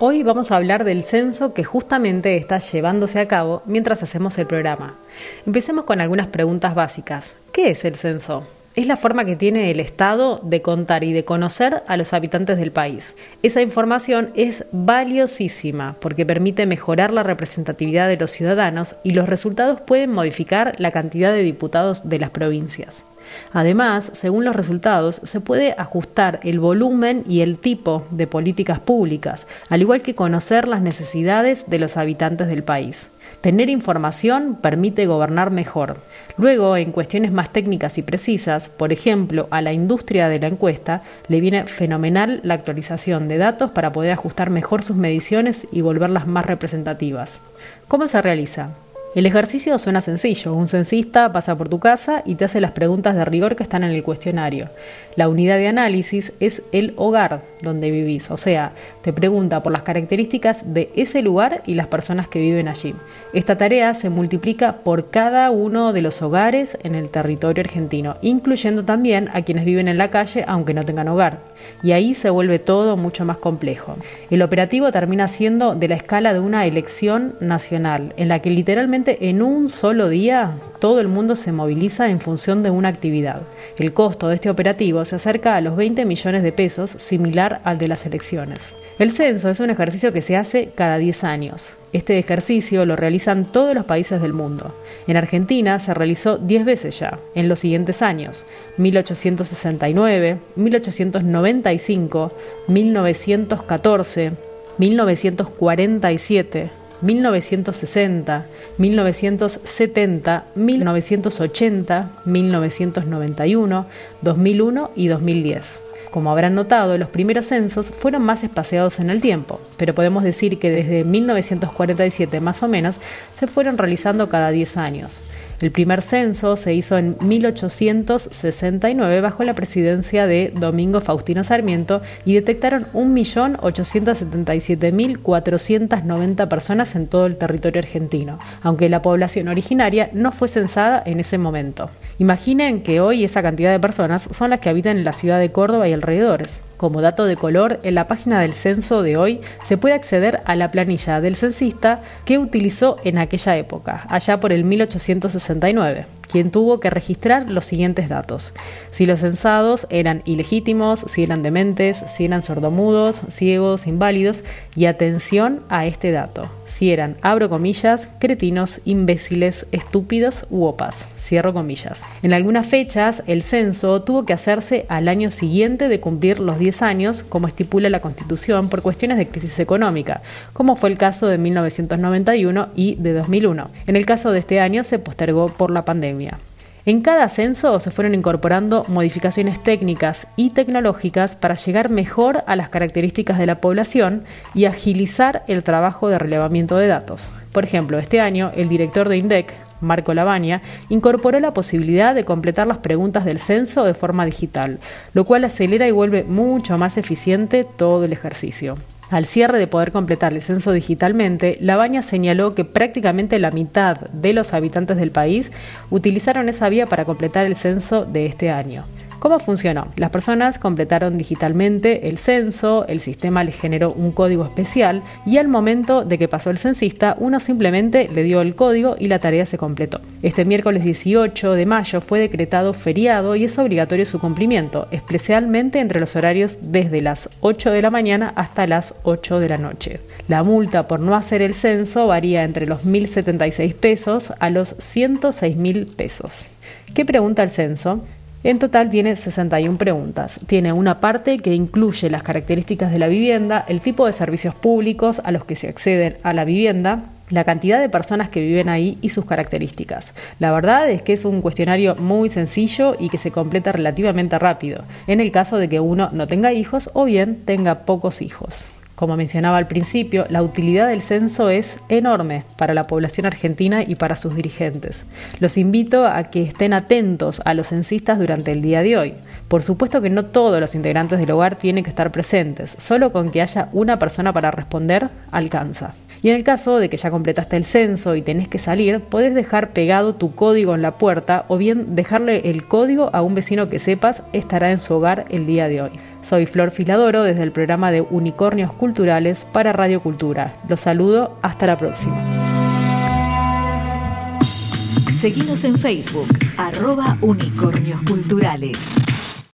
Hoy vamos a hablar del censo que justamente está llevándose a cabo mientras hacemos el programa. Empecemos con algunas preguntas básicas. ¿Qué es el censo? Es la forma que tiene el Estado de contar y de conocer a los habitantes del país. Esa información es valiosísima porque permite mejorar la representatividad de los ciudadanos y los resultados pueden modificar la cantidad de diputados de las provincias. Además, según los resultados, se puede ajustar el volumen y el tipo de políticas públicas, al igual que conocer las necesidades de los habitantes del país. Tener información permite gobernar mejor. Luego, en cuestiones más técnicas y precisas, por ejemplo, a la industria de la encuesta le viene fenomenal la actualización de datos para poder ajustar mejor sus mediciones y volverlas más representativas. ¿Cómo se realiza? El ejercicio suena sencillo. Un censista pasa por tu casa y te hace las preguntas de rigor que están en el cuestionario. La unidad de análisis es el hogar donde vivís, o sea, te pregunta por las características de ese lugar y las personas que viven allí. Esta tarea se multiplica por cada uno de los hogares en el territorio argentino, incluyendo también a quienes viven en la calle aunque no tengan hogar. Y ahí se vuelve todo mucho más complejo. El operativo termina siendo de la escala de una elección nacional, en la que literalmente en un solo día todo el mundo se moviliza en función de una actividad. El costo de este operativo se acerca a los 20 millones de pesos, similar al de las elecciones. El censo es un ejercicio que se hace cada 10 años. Este ejercicio lo realizan todos los países del mundo. En Argentina se realizó 10 veces ya, en los siguientes años, 1869, 1895, 1914, 1947, 1960, 1970, 1980, 1991, 2001 y 2010. Como habrán notado, los primeros censos fueron más espaciados en el tiempo, pero podemos decir que desde 1947 más o menos se fueron realizando cada 10 años. El primer censo se hizo en 1869 bajo la presidencia de Domingo Faustino Sarmiento y detectaron 1.877.490 personas en todo el territorio argentino, aunque la población originaria no fue censada en ese momento. Imaginen que hoy esa cantidad de personas son las que habitan en la ciudad de Córdoba y alrededores. Como dato de color, en la página del censo de hoy se puede acceder a la planilla del censista que utilizó en aquella época, allá por el 1869 quien tuvo que registrar los siguientes datos. Si los censados eran ilegítimos, si eran dementes, si eran sordomudos, ciegos, inválidos, y atención a este dato, si eran, abro comillas, cretinos, imbéciles, estúpidos u opas, cierro comillas. En algunas fechas, el censo tuvo que hacerse al año siguiente de cumplir los 10 años, como estipula la Constitución, por cuestiones de crisis económica, como fue el caso de 1991 y de 2001. En el caso de este año se postergó por la pandemia. En cada censo se fueron incorporando modificaciones técnicas y tecnológicas para llegar mejor a las características de la población y agilizar el trabajo de relevamiento de datos. Por ejemplo, este año el director de INDEC, Marco Lavagna, incorporó la posibilidad de completar las preguntas del censo de forma digital, lo cual acelera y vuelve mucho más eficiente todo el ejercicio. Al cierre de poder completar el censo digitalmente, Labaña señaló que prácticamente la mitad de los habitantes del país utilizaron esa vía para completar el censo de este año. ¿Cómo funcionó? Las personas completaron digitalmente el censo, el sistema les generó un código especial y al momento de que pasó el censista, uno simplemente le dio el código y la tarea se completó. Este miércoles 18 de mayo fue decretado feriado y es obligatorio su cumplimiento, especialmente entre los horarios desde las 8 de la mañana hasta las 8 de la noche. La multa por no hacer el censo varía entre los 1.076 pesos a los 106.000 pesos. ¿Qué pregunta el censo? En total tiene 61 preguntas. Tiene una parte que incluye las características de la vivienda, el tipo de servicios públicos a los que se acceden a la vivienda, la cantidad de personas que viven ahí y sus características. La verdad es que es un cuestionario muy sencillo y que se completa relativamente rápido, en el caso de que uno no tenga hijos o bien tenga pocos hijos. Como mencionaba al principio, la utilidad del censo es enorme para la población argentina y para sus dirigentes. Los invito a que estén atentos a los censistas durante el día de hoy. Por supuesto que no todos los integrantes del hogar tienen que estar presentes, solo con que haya una persona para responder alcanza. Y en el caso de que ya completaste el censo y tenés que salir, podés dejar pegado tu código en la puerta o bien dejarle el código a un vecino que sepas estará en su hogar el día de hoy. Soy Flor Filadoro desde el programa de Unicornios Culturales para Radio Cultura. Los saludo, hasta la próxima. Seguimos en Facebook, Unicornios Culturales.